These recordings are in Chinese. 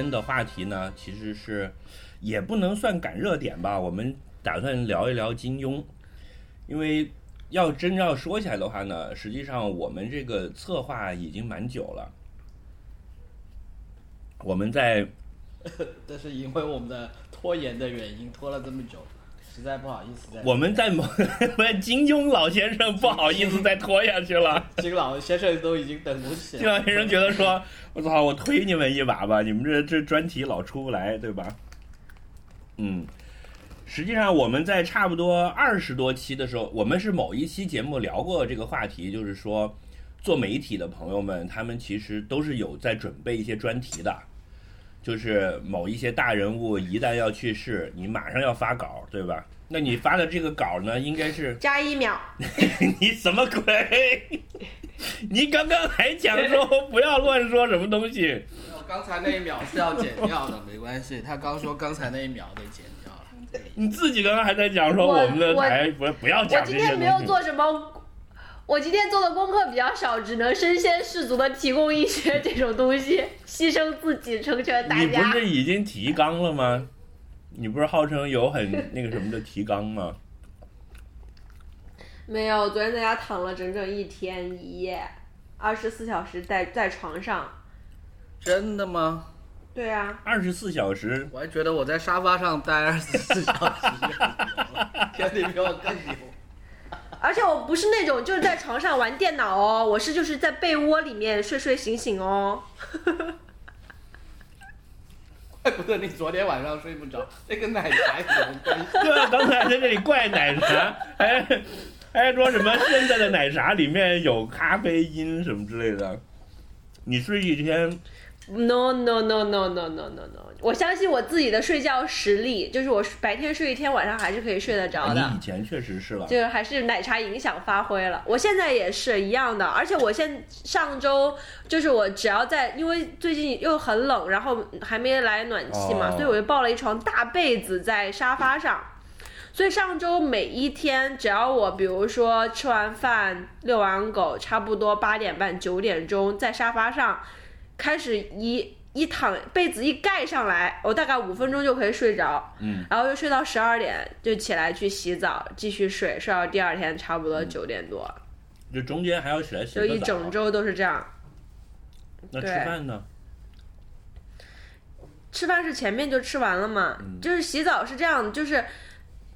天的话题呢，其实是也不能算赶热点吧，我们打算聊一聊金庸，因为要真要说起来的话呢，实际上我们这个策划已经蛮久了，我们在 但是因为我们的拖延的原因，拖了这么久，实在不好意思。我们在某 金庸老先生不好意思再拖下去了。金老先生都已经等不起了金。老先生觉得说：“我操，我推你们一把吧，你们这这专题老出不来，对吧？”嗯，实际上我们在差不多二十多期的时候，我们是某一期节目聊过这个话题，就是说做媒体的朋友们，他们其实都是有在准备一些专题的。就是某一些大人物一旦要去世，你马上要发稿，对吧？那你发的这个稿呢，应该是加一秒，你什么鬼？你刚刚还讲说不要乱说什么东西，我刚才那一秒是要剪掉的，没关系。他刚说刚才那一秒得剪掉了。你自己刚刚还在讲说我我们的我台不不要讲这些今天没有。做什么。我今天做的功课比较少，只能身先士卒的提供一些这种东西，牺牲自己成全大家你不。是已经提纲了吗？你不是号称有很那个什么的提纲吗？没有，昨天在家躺了整整一天一夜，二十四小时在在床上。真的吗？对啊，二十四小时，我还觉得我在沙发上待二十四小时就牛了，天你比我更牛。而且我不是那种就是在床上玩电脑哦，我是就是在被窝里面睡睡醒醒哦。怪 不得你昨天晚上睡不着，这跟奶茶有什么关系？对啊，刚才在这里怪奶茶，还还说什么现在的奶茶里面有咖啡因什么之类的。你睡一天 No no no no no no no no！我相信我自己的睡觉实力，就是我白天睡一天，晚上还是可以睡得着的你以。前确实是了，就是还是奶茶影响发挥了，我现在也是一样的，而且我现上周就是我只要在，因为最近又很冷，然后还没来暖气嘛，哦所以我就抱了一床大被子在沙发上。所以上周每一天，只要我比如说吃完饭、遛完狗，差不多八点半、九点钟在沙发上开始一一躺被子一盖上来，我大概五分钟就可以睡着。嗯，然后又睡到十二点，就起来去洗澡，继续睡，睡到第二天差不多九点多，就中间还要起来洗就一整周都是这样。那吃饭呢？吃饭是前面就吃完了嘛，就是洗澡是这样，就是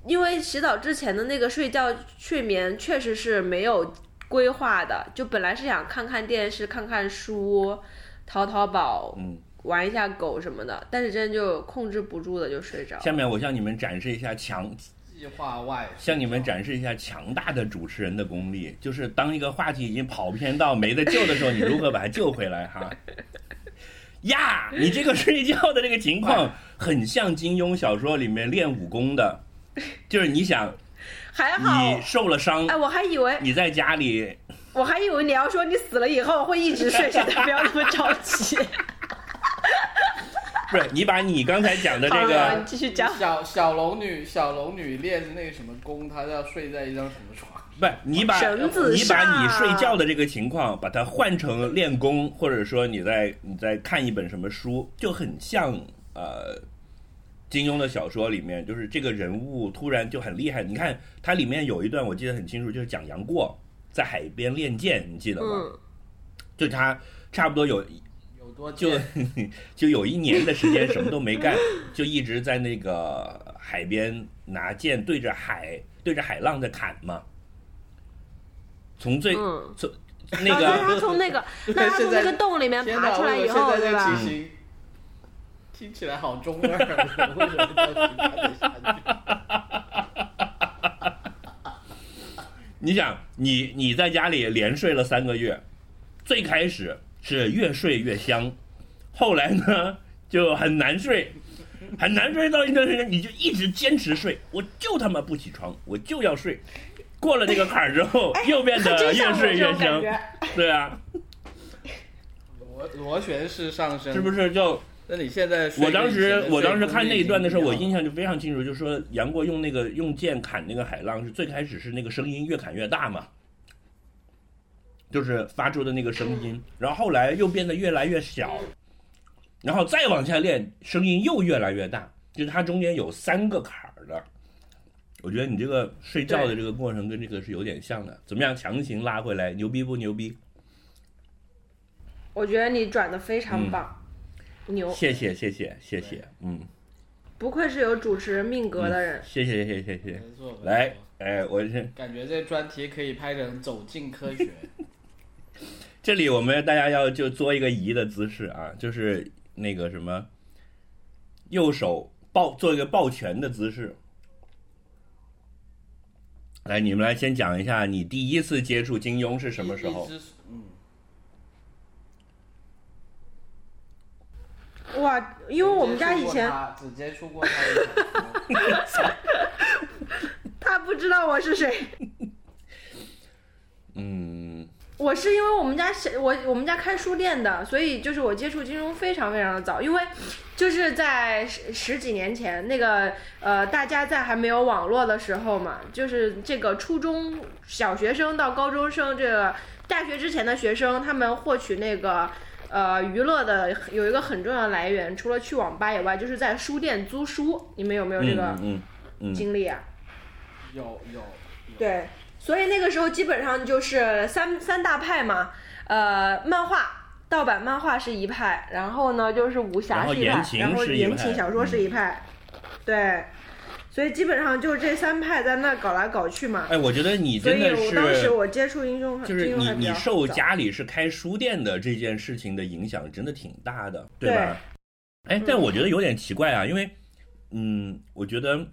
因为洗澡之前的那个睡觉睡眠确实是没有规划的，就本来是想看看电视、看看书、淘淘宝、嗯，玩一下狗什么的，但是真的就控制不住的就睡着。下面我向你们展示一下强，计划外，向你们展示一下强大的主持人的功力，就是当一个话题已经跑偏到没得救的时候，你如何把它救回来哈？呀，你这个睡觉的这个情况 很像金庸小说里面练武功的，就是你想还好你，受了伤哎，，我还以为你在家里我还以为你要说你死了以后会一直睡，现在不要那么着急。不是你把你刚才讲的这个继续讲。小小龙女，小龙女练那个什么功，她要睡在一张什么床？不是你把绳子你把你睡觉的这个情况，把它换成练功，或者说你在你在看一本什么书，就很像呃金庸的小说里面，就是这个人物突然就很厉害。你看它里面有一段我记得很清楚，就是讲杨过在海边练剑，你记得吗？嗯，就他差不多有有多就？就有一年的时间什么都没干，就一直在那个海边拿剑对着海对着海浪在砍嘛。从最、嗯从那个他从那个，那他从那个洞里面！爬出来以后，对吧听起来好中二，为什么要去看得下去？你想，你你在家里连睡了三个月，最开始是越睡越香，后来呢就很难睡，很难睡到一段时间，你就一直坚持睡，我就他妈不起床，我就要睡。过了这个坎儿之后，又变得越睡越香，觉。对啊，螺螺旋式上升，是不？是就？那你现在我当时我当时看那一段的时候，我印象就非常清楚，就是说杨过用那个用剑砍那个海浪，是最开始是那个声音越砍越大嘛，就是发出的那个声音，然后后来又变得越来越小，然后再往下练，声音又越来越大，就是它中间有三个坎儿的。我觉得你这个睡觉的这个过程跟这个是有点像的，怎么样强行拉回来，牛逼不牛逼？我觉得你转的非嗯常棒，牛，谢谢谢谢谢谢，嗯，不愧是有主持人命格的人。谢谢谢谢谢谢没。错，没来，哎，我是感觉这专题可以拍成《走进科学》。这里我们大家要就做一个移的姿势啊，就是那个什么，右手抱做一个抱拳的姿势。来，你们来先讲一下你第一次接触金庸是什么时候一？只嗯，哇，因为我们家以前只接触过他只接触过 他不知道我是谁，嗯，我是因为我们家小我我们家开书店的，所以就是我接触金融非常非常的早，因为就是在十十几年前那个呃大家在还没有网络的时候嘛，就是这个初中小学生到高中生这个大学之前的学生，他们获取那个。呃，娱乐的有一个很重要的来源，除了去网吧以外，就是在书店租书。你们有没有这个嗯嗯嗯经历啊？有有。有，对，所以那个时候基本上就是三三大派嘛，呃，漫画盗版漫画是一派，然后呢就是武侠是一派然后言情小说是一派，对，所以基本上就是这三派在那搞来搞去嘛。哎，我觉得你真的我当时是，我接触金庸，就是你你受家里是开书店的这件事情的影响，真的挺大的，对对吧？哎，但我觉得有点奇怪啊，因为，嗯，我觉得，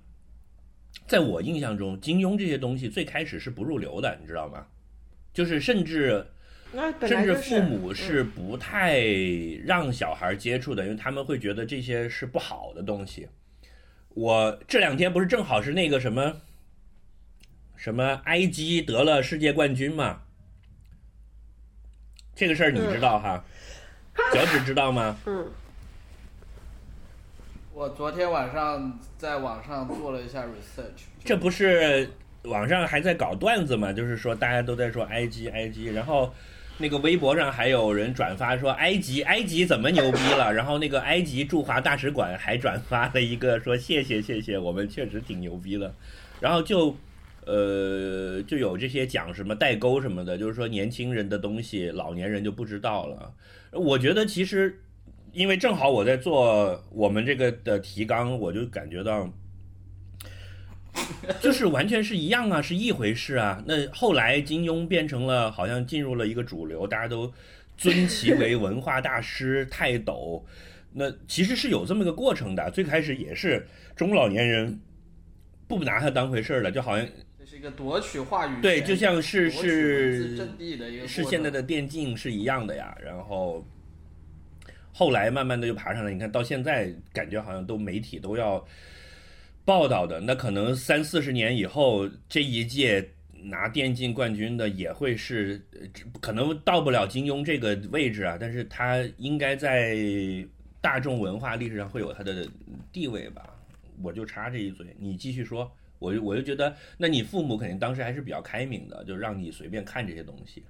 在我印象中，金庸这些东西最开始是不入流的，你知道吗？就是甚至甚至父母是不太让小孩接触的，因为他们会觉得这些是不好的东西。我这两天不是正好是那个什么什么埃及得了世界冠军嘛？这个事儿你知道哈？脚趾知道吗？嗯，我昨天晚上在网上做了一下 research，这不是网上还在搞段子嘛？就是说大家都在说埃及埃及，然后那个微博上还有人转发说埃及埃及怎么牛逼了，然后那个埃及驻华大使馆还转发了一个说谢谢谢谢，我们确实挺牛逼的，然后就。呃，就有这些讲什么代沟什么的，就是说年轻人的东西，老年人就不知道了。我觉得其实，因为正好我在做我们这个的提纲，我就感觉到，就是完全是一样啊，是一回事啊。那后来金庸变成了好像进入了一个主流，大家都尊其为文化大师、泰斗。那其实是有这么个过程的，最开始也是中老年人不拿他当回事儿了，就好像这是一个夺取话语，对，就像是是阵地的一个是现在的电竞是一样的呀。然后后来慢慢的就爬上来，你看到现在感觉好像都媒体都要报道的。那可能三四十年以后，这一届拿电竞冠军的也会是，可能到不了金庸这个位置啊，但是他应该在大众文化历史上会有他的地位吧。我就插这一嘴，你继续说。我就我就觉得，那你父母肯定当时还是比较开明的，就让你随便看这些东西。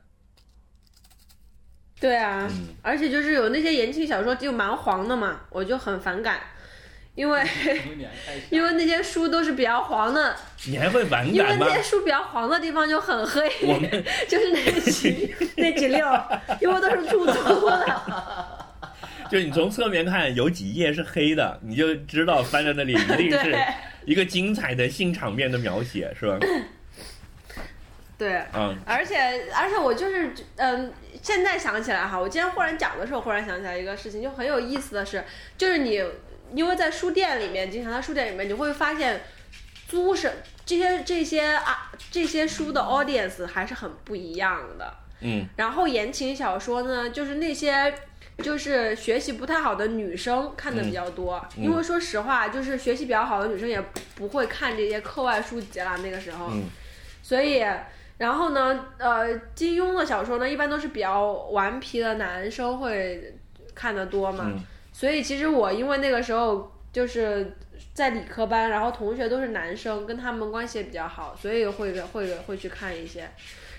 对啊，嗯而且就是有那些言情小说就蛮黄的嘛，我就很反感，因为 因为那些书都是比较黄的，你还会反因为那？些书比较黄的地方就很黑，就是那几 那几溜儿，因为都是出租的。就你从侧面看，有几页是黑的，你就知道翻在那里一定是对一个精彩的性场面的描写，是吧？对，嗯，而且而且我就是嗯，现在想起来哈，我今天忽然讲的时候，忽然想起来一个事情，就很有意思的是，就是你因为在书店里面，经常在书店里面，你会发现租是这些这些啊这些书的 audience 还是很不一样的。嗯。然后言情小说呢，就是那些就是学习不太好的女生看的比较多，嗯。因为说实话，就是学习比较好的女生也不会看这些课外书籍啦，那个时候，嗯。所以。然后呢，呃，金庸的小说呢，一般都是比较顽皮的男生会看的多嘛，嗯所以其实我因为那个时候就是在理科班，然后同学都是男生，跟他们关系也比较好，所以会会会去看一些。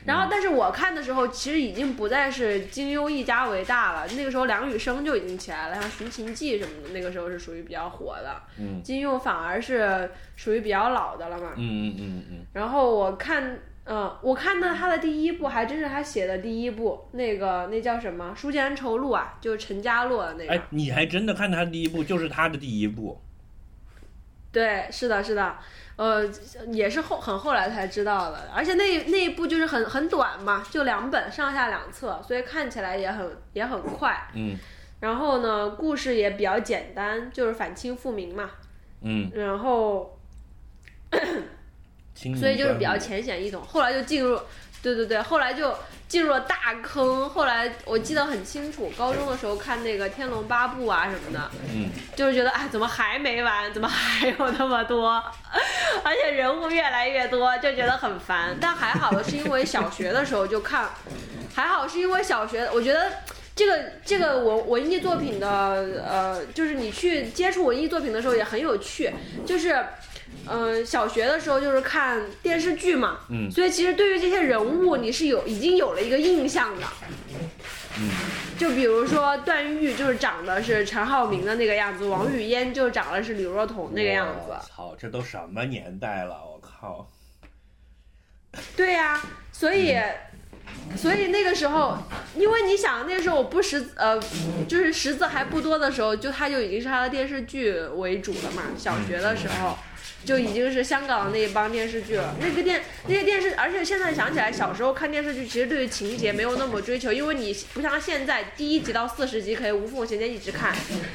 然后，但是我看的时候，其实已经不再是金庸一家为大了。那个时候，梁羽生就已经起来了，像《寻秦记》什么的，那个时候是属于比较火的。嗯金庸反而是属于比较老的了嘛。嗯嗯嗯嗯，然后我看，嗯、我看到他的第一部还真是他写的第一部，那个那叫什么《书剑恩仇录》啊，就是陈家洛的那个。哎，你还真的看他第一部，就是他的第一部。对，是的，是的，呃，也是后很后来才知道的，而且那那一部就是很很短嘛，就两本，上下两册，所以看起来也很也很快。嗯然后呢，故事也比较简单，就是反清复明嘛。嗯，然后，清所以就是比较浅显易懂。后来就进入，对对对，后来就进入了大坑。后来我记得很清楚，高中的时候看那个《天龙八部》啊什么的，嗯就是觉得哎，怎么还没完？怎么还有那么多？而且人物越来越多，就觉得很烦。但还好的是因为小学的时候就看，还好是因为小学，我觉得。这个这个文文艺作品的呃，就是你去接触文艺作品的时候也很有趣，就是，呃，小学的时候就是看电视剧嘛，嗯所以其实对于这些人物你是有已经有了一个印象的，嗯就比如说段誉就是长得是陈浩民的那个样子，王语嫣就长得是李若彤那个样子。操，这都什么年代了？我靠！对呀、所以，所以那个时候，因为你想那个时候我不识呃，就是识字还不多的时候，就他就已经是他的电视剧为主了嘛。小学的时候。就已经是香港的那一帮电视剧了，那个电那些电视，而且现在想起来，小时候看电视剧其实对于情节没有那么追求，因为你不像现在第一集到四十集可以无缝衔接一直看，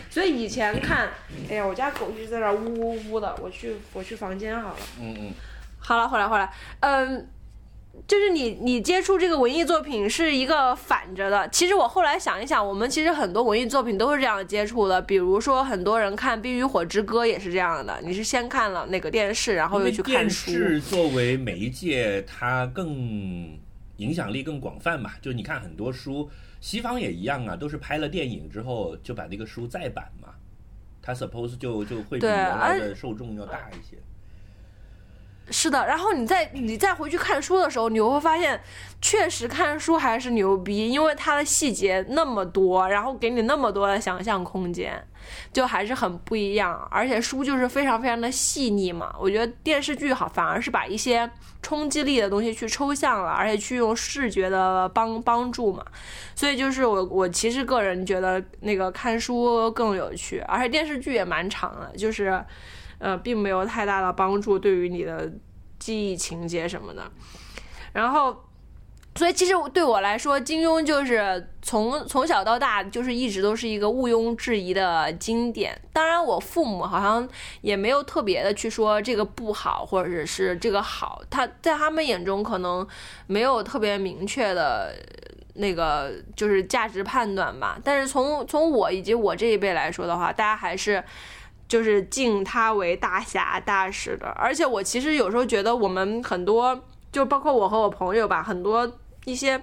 所以以前看，哎呀，我家狗一直在那呜呜呜的，我去我去房间好了。嗯嗯。好了，回来，回来，嗯，就是你你接触这个文艺作品是一个反着的。其实我后来想一想，我们其实很多文艺作品都是这样接触的。比如说，很多人看《冰与火之歌》也是这样的，你是先看了那个电视，然后又去看书。视作为媒介，它更影响力更广泛嘛。就你看很多书，西方也一样啊，都是拍了电影之后就把那个书再版嘛，它 suppose 就就会比原来的受众要大一些。是的，然后你再你再回去看书的时候，你会发现，确实看书还是牛逼，因为它的细节那么多，然后给你那么多的想象空间，就还是很不一样。而且书就是非常非常的细腻嘛，我觉得电视剧好反而是把一些冲击力的东西去抽象了，而且去用视觉的帮帮助嘛。所以就是我我其实个人觉得那个看书更有趣，而且电视剧也蛮长的，就是。呃，并没有太大的帮助对于你的记忆情节什么的。然后，所以其实对我来说，金庸就是从从小到大就是一直都是一个毋庸置疑的经典。当然，我父母好像也没有特别的去说这个不好，或者是这个好，他在他们眼中可能没有特别明确的。那个就是价值判断吧，但是从从我以及我这一辈来说的话，大家还是就是敬他为大侠大使的。而且我其实有时候觉得我们很多，就包括我和我朋友吧，很多一些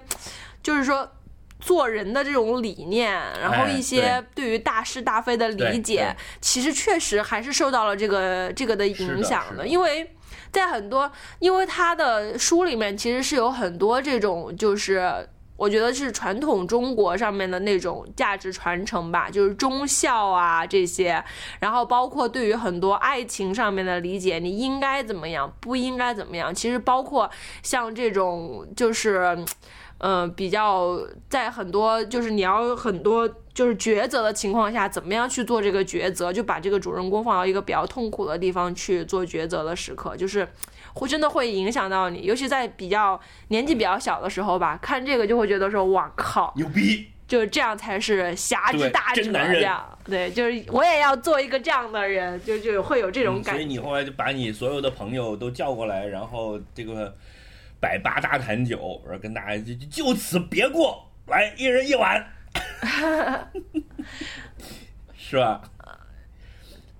就是说。做人的这种理念，然后哎一些对于大是大非的理解，对其实确实还是受到了这个这个的影响是的因为在很多，因为他的书里面其实是有很多这种就是。我觉得是传统中国上面的那种价值传承吧，就是忠孝啊这些，然后包括对于很多爱情上面的理解，你应该怎么样，不应该怎么样，其实包括像这种就是。嗯，比较在很多就是你要很多就是抉择的情况下，怎么样去做这个抉择，就把这个主人公放到一个比较痛苦的地方去做抉择的时刻，就是会真的会影响到你，尤其在比较年纪比较小的时候吧，看这个就会觉得说，哇靠，牛逼！就是这样才是侠之大者这样。对，就是我也要做一个这样的人，就就会有这种嗯感觉。所以你后来就把你所有的朋友都叫过来，然后这个百八大坛酒，然后跟大家就就就此别过，来一人一碗，是吧？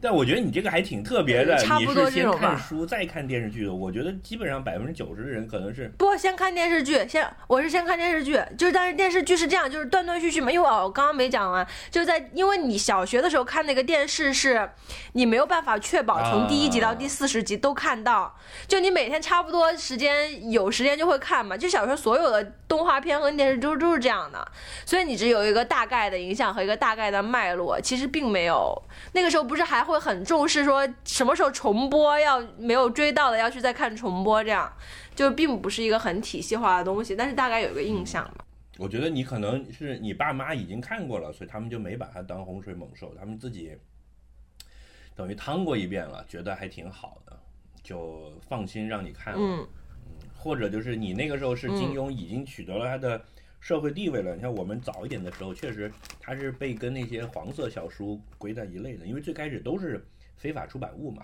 但我觉得你这个还挺特别的，你差不多这种吧看书再看电视剧的。我觉得基本上百分之九十的人可能是不，先看电视剧，先我是先看电视剧，就是但是电视剧是这样，就是断断续续嘛。因为我刚刚没讲完，就是在因为你小学的时候看那个电视是，你没有办法确保从第一集到第四十集都看到，就你每天差不多时间有时间就会看嘛。就小时候所有的动画片和电视都都是这样的，所以你只有一个大概的影响和一个大概的脉络，其实并没有。那个时候不是还会很重视说什么时候重播，要没有追到的要去再看重播这样。就并不是一个很体系化的东西，但是大概有一个印象吧。我觉得你可能是你爸妈已经看过了，所以他们就没把它当洪水猛兽，他们自己等于趟过一遍了，觉得还挺好的，就放心让你看了。嗯，或者就是你那个时候是金庸已经取得了他的社会地位了。你看我们早一点的时候，确实他是被跟那些黄色小书归在一类的，因为最开始都是非法出版物嘛。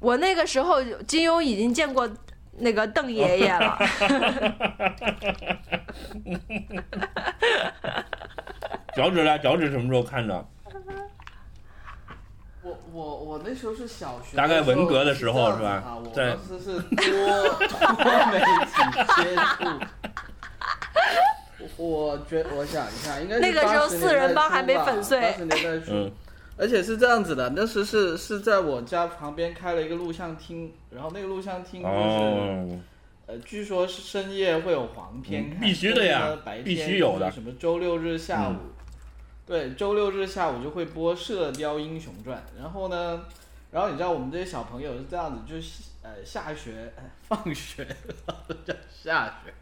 我那个时候金庸已经见过那个邓爷爷了。脚趾呢？脚趾什么时候看的？我我我那时候是小学，大概文革的时候是吧啊，我在当时是多多媒体接触。我觉我想一下，应该是那个时候80四人帮还没粉碎八十年代初，嗯。而且是这样子的，那时是是在我家旁边开了一个录像厅，然后那个录像厅就是、哦，呃，据说是深夜会有黄片看，嗯必须的呀白天必须有的。什么周六日下午，对，周六日下午就会播《射雕英雄传》，然后呢，然后你知道我们这些小朋友是这样子，就是呃下学、呃 放学叫下学。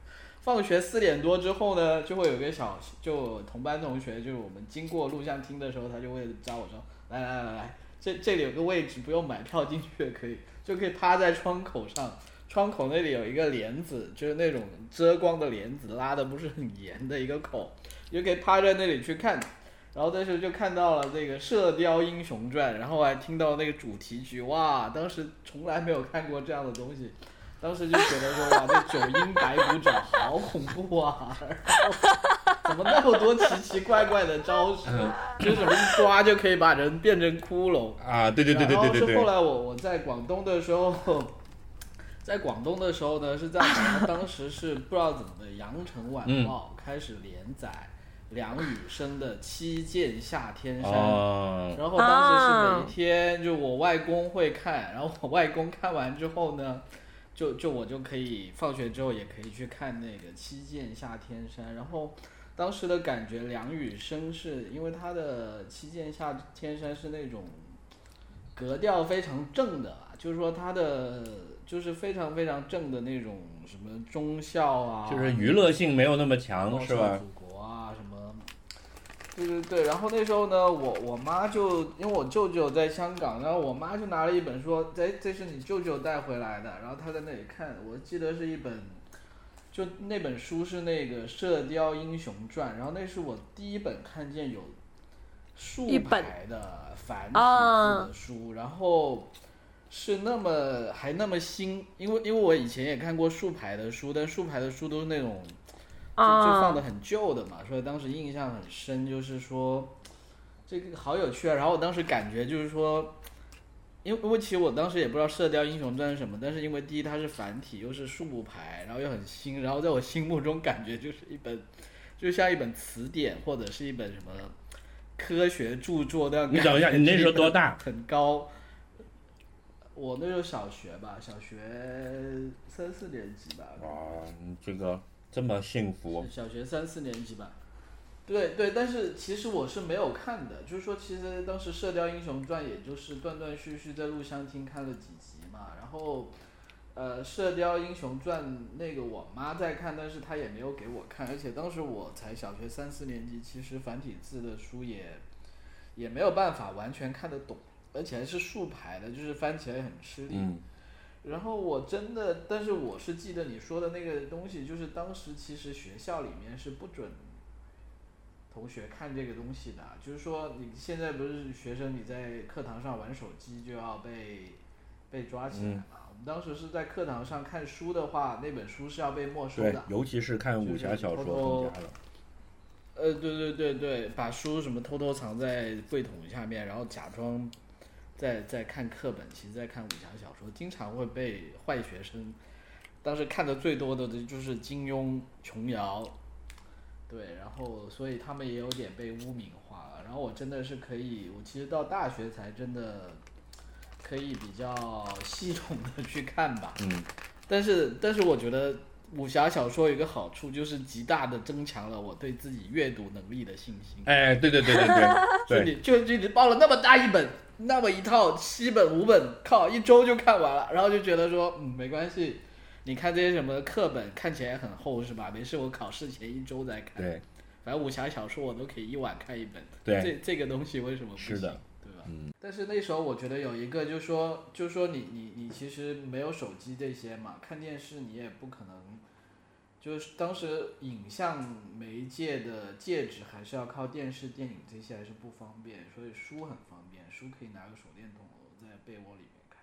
放学四点多之后呢，就会有个小就同班同学，就是我们经过录像厅的时候，他就会找我说：“来来来来，这这里有个位置，不用买票进去也可以，就可以趴在窗口上。窗口那里有一个帘子，就是那种遮光的帘子，拉的不是很严的一个口，你就可以趴在那里去看。然后那时就看到了这个《射雕英雄传》，然后还听到那个主题曲，哇！当时从来没有看过这样的东西。当时就觉得说哇，这九阴白骨爪好恐怖啊！怎么那么多奇奇怪怪的招式，就是什么一抓就可以把人变成骷髅。啊，对对对对对对对，然后是后来我我在广东的时候，在广东的时候呢是这样的，当时是不知道怎么的，《羊城晚报》开始连载梁羽生的《七剑下天山》。哦，然后当时是每一天，就我外公会看，然后我外公看完之后呢，就就我就可以放学之后也可以去看那个《七剑下天山》，然后当时的感觉，梁羽生是因为他的《七剑下天山》是那种格调非常正的啊，就是说他的就是非常非常正的那种什么忠孝啊，就是娱乐性没有那么强，是吧。对对对，然后那时候呢，我我妈就因为我舅舅在香港，然后我妈就拿了一本说，这这是你舅舅带回来的，然后她在那里看，我记得是一本，就那本书是那个《射雕英雄传》，然后那是我第一本看见有竖排的繁体字啊的书，然后是那么还那么新，因为因为我以前也看过竖排的书，但竖排的书都是那种。就就放的啊，很旧的嘛，所以当时印象很深，就是说这个好有趣啊。然后我当时感觉就是说，因为因为其实我当时也不知道《射雕英雄传》是什么，但是因为第一它是繁体，又是竖排，然后又很新，然后在我心目中感觉就是一本，就像一本词典或者是一本什么科学著作那样。你等一下，你那时候多？大？很高。我那时候小学吧，小学三四年级吧。哇，你这个这么幸福，小学三四年级吧。对对，但是其实我是没有看的，就是说，其实当时《射雕英雄传》也就是断断续续在录像厅看了几集嘛，然后，呃，《射雕英雄传》那个我妈在看，但是她也没有给我看，而且当时我才小学三四年级，其实繁体字的书也也没有办法完全看得懂，而且还是竖排的，就是翻起来很吃力。嗯，然后我真的，但是我是记得你说的那个东西，就是当时其实学校里面是不准同学看这个东西的，就是说你现在不是学生，你在课堂上玩手机就要被被抓起来嗯嘛。我们当时是在课堂上看书的话，那本书是要被没收对的，。尤其是看武侠小说更加了。呃，对对对对，把书什么偷偷藏在柜桶下面，然后假装在在看课本，其实在看武侠小说，经常会被坏学生。当时看的最多的就是金庸、琼瑶，对，然后所以他们也有点被污名化了。然后我真的是可以，我其实到大学才真的可以比较系统的去看吧。嗯，但是但是我觉得武侠小说有一个好处，就是极大的增强了我对自己阅读能力的信心。哎，对对对对 就对就，你就就你报了那么大一本，那么一套七本五本，靠，一周就看完了，然后就觉得说，嗯，没关系。你看这些什么课本看起来很厚是吧？没事，我考试前一周再看。对，反正武侠小说我都可以一晚看一本。对这这个东西为什么不行？是的，对吧？嗯。但是那时候我觉得有一个，就是说就是说你你你其实没有手机这些嘛，看电视你也不可能，就是当时影像媒介的介质还是要靠电视、电影这些还是不方便，所以书很方便，书可以拿个手电筒在被窝里面看，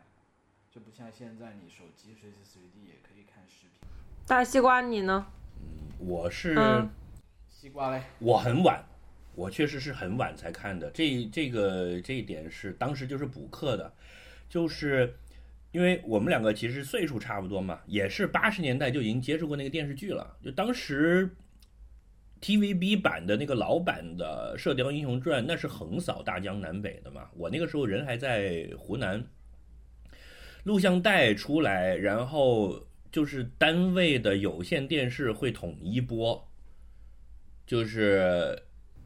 就不像现在你手机随时随地也可以看视频。大西瓜你呢？嗯我是、嗯西瓜嘞，我很晚，我确实是很晚才看的。这这个这一点是当时就是补课的，就是因为我们两个其实岁数差不多嘛，也是八十年代就已经接触过那个电视剧了。就当时 TVB 版的那个老版的《射雕英雄传》，那是横扫大江南北的嘛。我那个时候人还在湖南，录像带出来，然后就是单位的有线电视会统一播，就是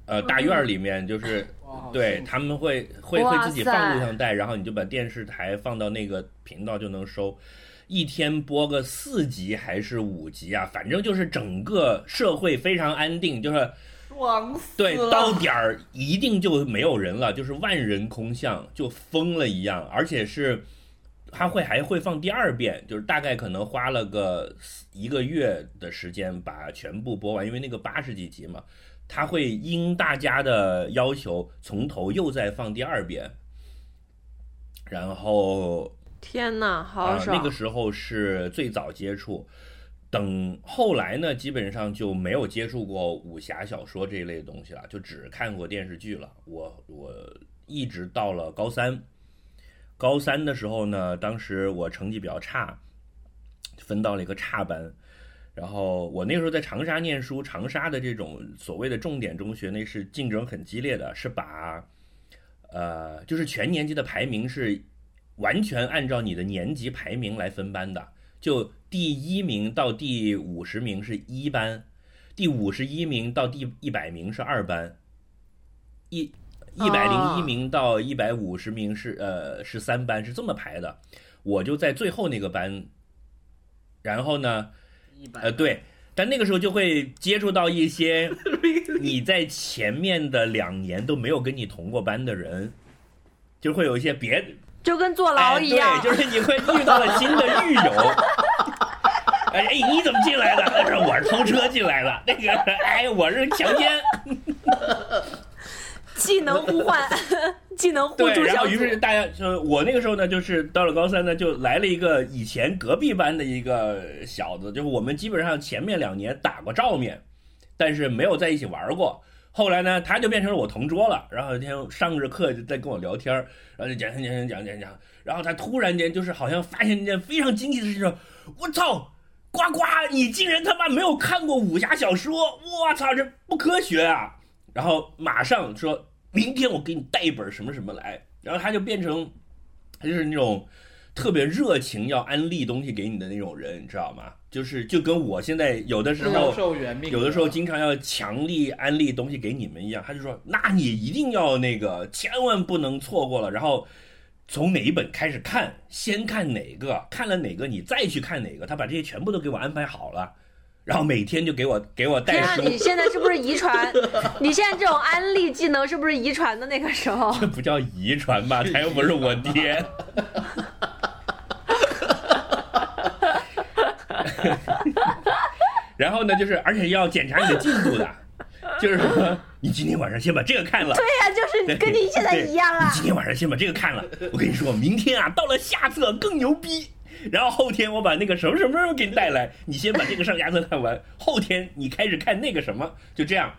呃大院儿里面就是 对他们会会会自己放录像带，然后你就把电视台放到那个频道就能收。一天播个四集还是五集啊？反正就是整个社会非常安定，就是爽死对，到点儿一定就没有人了，就是万人空巷，就疯了一样，而且是他会还会放第二遍，就是大概可能花了个一个月的时间把全部播完，因为那个八十几集嘛，他会因大家的要求从头又再放第二遍，然后天哪，好啊，爽！那个时候是最早接触。等后来呢，基本上就没有接触过武侠小说这一类的东西了，就只看过电视剧了。我我一直到了高三，高三的时候呢，当时我成绩比较差，分到了一个差班。然后我那时候在长沙念书，长沙的这种所谓的重点中学，那是竞争很激烈的，是把呃，就是全年级的排名是完全按照你的年级排名来分班的，就第一名到第五十名是一班，第五十一名到第一百名是二班，一一百零一名到一百五十名是呃是三班，是这么排的。我就在最后那个班，然后呢，呃对，但那个时候就会接触到一些 你在前面的两年都没有跟你同过班的人，就会有一些别就跟坐牢一样，哎，对，就是你会遇到了新的狱友。哎，哎你怎么进来的？我是偷车进来的。那个，哎，我是强奸。技能互换，技能互助，然后。于是大家就我那个时候呢，就是到了高三呢，就来了一个以前隔壁班的一个小子，就是我们基本上前面两年打过照面，但是没有在一起玩过。后来呢，他就变成了我同桌了，然后有一天上着课就在跟我聊天，然后就讲讲讲讲讲讲，然后他突然间就是好像发现一件非常惊奇的事情，我操！呱呱，你竟然他妈没有看过武侠小说！我操，这不科学啊！然后马上说，明天我给你带一本什么什么来，然后他就变成，他就是那种特别热情要安利东西给你的那种人，你知道吗？就是就跟我现在有的时候，有的时候经常要强力安利东西给你们一样，他就说，那你一定要那个，千万不能错过了，然后。从哪一本开始看，先看哪个，看了哪个？你再去看哪个，他把这些全部都给我安排好了，然后每天就给我给我带天啊，书，你现在是不是遗传？你现在这种安利技能是不是遗传的那个时候？这不叫遗传吧？他又不是我爹。然后呢，就是而且要检查你的进度的，就是说你今天晚上先把这个看了。对呀、就是跟你现在一样啊你。今天晚上先把这个看了，我跟你说，明天啊，到了下册更牛逼。然后后天我把那个什么什么什么给你带来，你先把这个上下册看完，后天你开始看那个什么，就这样。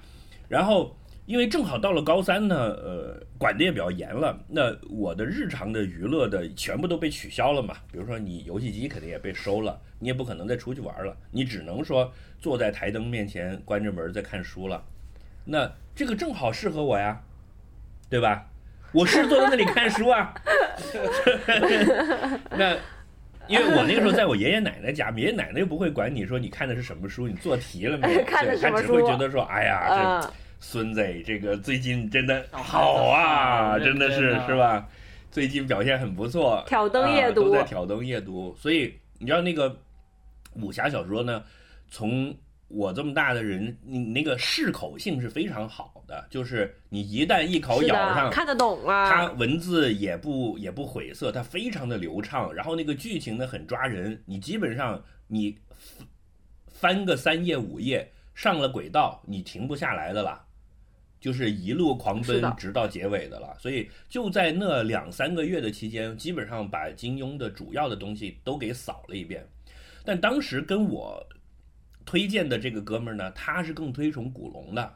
然后因为正好到了高三呢，呃，管的也比较严了，那我的日常的娱乐的全部都被取消了嘛。比如说你游戏机肯定也被收了，你也不可能再出去玩了，你只能说坐在台灯面前关着门在看书了。那这个正好适合我呀，对吧？我是坐在那里看书啊。那 因为我那个时候在 我爷爷奶奶家，爷爷奶奶又不会管你说你看的是什么书，你做题了没有？看的什么书他只会觉得说，哎呀，这嗯，孙子这个最近真的好啊，真的是是吧？最近表现很不错，挑灯夜啊读都在挑灯夜读。所以你知道那个武侠小说呢，从我这么大的人，你那个适口性是非常好的，就是你一旦一口咬上，，看得懂啊它啊。文字也不也不晦涩，它非常的流畅，然后那个剧情呢很抓人，你基本上你翻个三页五页上了轨道，你停不下来的啦，就是一路狂奔直到结尾的了。所以就在那两三个月的期间，基本上把金庸的主要的东西都给扫了一遍。但当时跟我推荐的这个哥们儿呢，他是更推崇古龙的。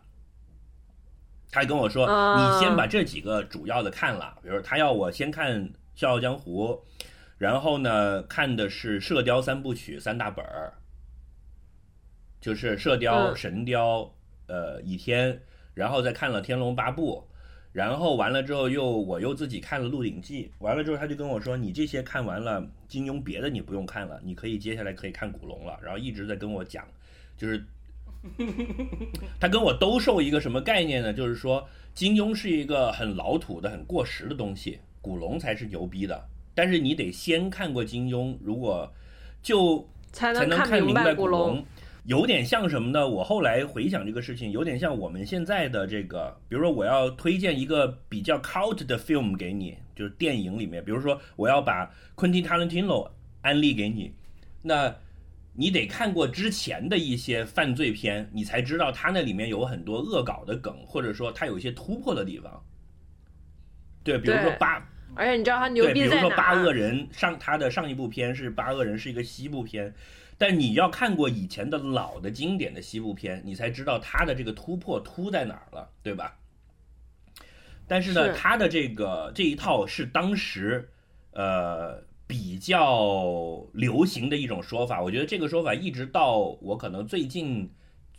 他跟我说：“啊你先把这几个主要的看了，比如说他要我先看《笑傲江湖》，然后呢看的是《射雕三部曲》三大本儿，就是《射雕》嗯神雕》呃《倚天》，然后再看了《天龙八部》，然后完了之后又我又自己看了《鹿鼎记》，完了之后他就跟我说：你这些看完了，金庸别的你不用看了，你可以接下来可以看古龙了。然后一直在跟我讲，就是 他跟我兜售一个什么概念呢？就是说金庸是一个很老土的、很过时的东西，古龙才是牛逼的。但是你得先看过金庸，如果就才才能看看明白古龙。。有点像什么呢？我后来回想这个事情，有点像我们现在的这个，比如说我要推荐一个比较 cult 的 film 给你，就是电影里面，比如说我要把 Quentin Tarantino 安利给你，那你得看过之前的一些犯罪片，你才知道他那里面有很多恶搞的梗，或者说他有一些突破的地方。对，比如说八而且你知道他牛对，比如逼在哪说八恶？人上他的上一部片是八恶人是一个西部片，但你要看过以前的老的经典的西部片，你才知道他的这个突破突在哪儿了，对吧？但是呢，是他的这个这一套是当时呃比较流行的一种说法，我觉得这个说法一直到我可能最近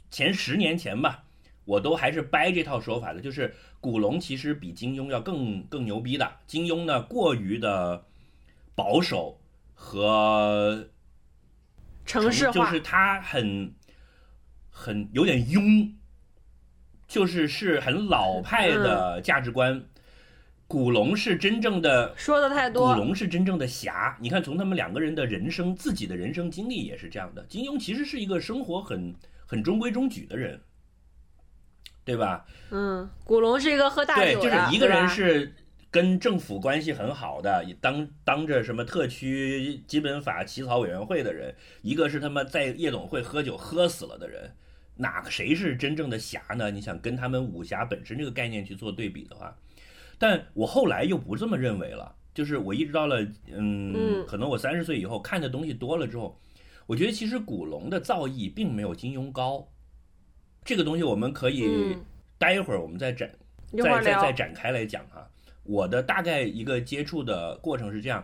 前十年前吧，我都还是掰这套说法的，就是古龙其实比金庸要更更牛逼的，金庸呢过于的保守和城市化，就是他很很有点庸，就是是很老派的价值观。古龙是真正的说的太多古。龙是真正的侠，你看从他们两个人的人生，自己的人生经历也是这样的。金庸其实是一个生活很很中规中矩的人，对吧？嗯，古龙是一个喝大，酒的，就是一个人是跟政府关系很好的，也当当着什么特区基本法起草委员会的人，一个是他妈在夜总会喝酒喝死了的人，哪个谁是真正的侠呢？你想跟他们武侠本身这个概念去做对比的话，但我后来又不这么认为了，就是我一直到了嗯，嗯可能我三十岁以后看的东西多了之后，我觉得其实古龙的造诣并没有金庸高，这个东西我们可以待一会儿我们再展再再再。展开来讲哈。我的大概一个接触的过程是这样，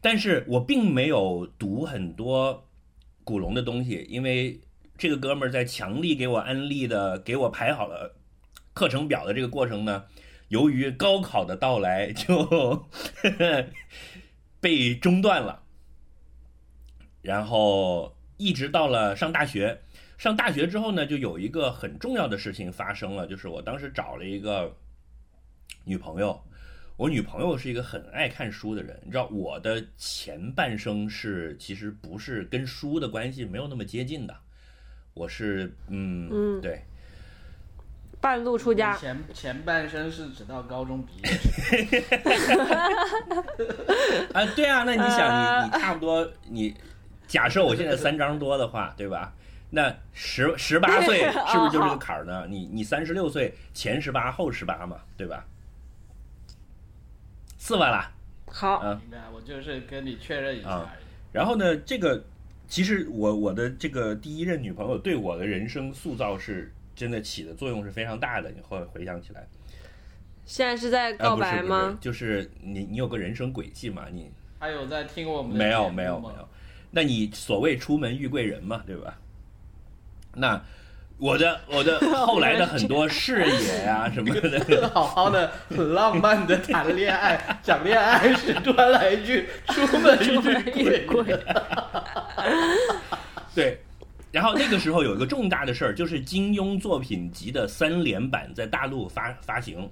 但是我并没有读很多古龙的东西，因为这个哥们儿在强力给我安利的、给我排好了课程表的这个过程呢，由于高考的到来就 被中断了，然后一直到了上大学。上大学之后呢，就有一个很重要的事情发生了，就是我当时找了一个女朋友。我女朋友是一个很爱看书的人，你知道我的前半生是其实不是跟书的关系没有那么接近的，我是嗯嗯对，半路出家，前前半生是直到高中毕业，啊，对啊，那你想，呃你你差不多，你假设我现在三张多的话，对吧？那十十八岁是不是就是个坎儿呢？你你三十六岁前十八后十八嘛，对吧？四万啦，好，嗯。明白，我就是跟你确认一下啊而已。然后呢，这个其实我我的这个第一任女朋友对我的人生塑造是真的起的作用是非常大的。你后来回想起来，现在是在呃告不是不是白吗？就是你你有个人生轨迹嘛？你还有在听我们没有没有没有，那你所谓出门遇贵人嘛，对吧？那我的我的 后来的很多事业呀、什么的，好好的、很浪漫的谈恋爱，讲恋爱时突然来一句“出门遇贵人对。然后那个时候有一个重大的事儿，就是金庸作品集的三连版在大陆发发行。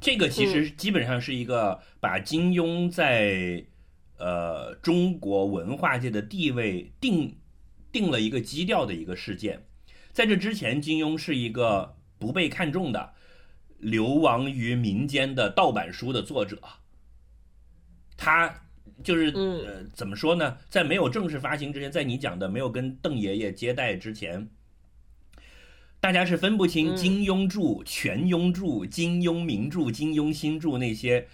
这个其实基本上是一个把金庸在呃中国文化界的地位定定了一个基调的一个事件。在这之前，金庸是一个不被看重的、流亡于民间的盗版书的作者。他就是嗯呃，怎么说呢？在没有正式发行之前，在你讲的没有跟邓爷爷接待之前，大家是分不清嗯金庸著、全庸著、金庸名著、金庸新著那些，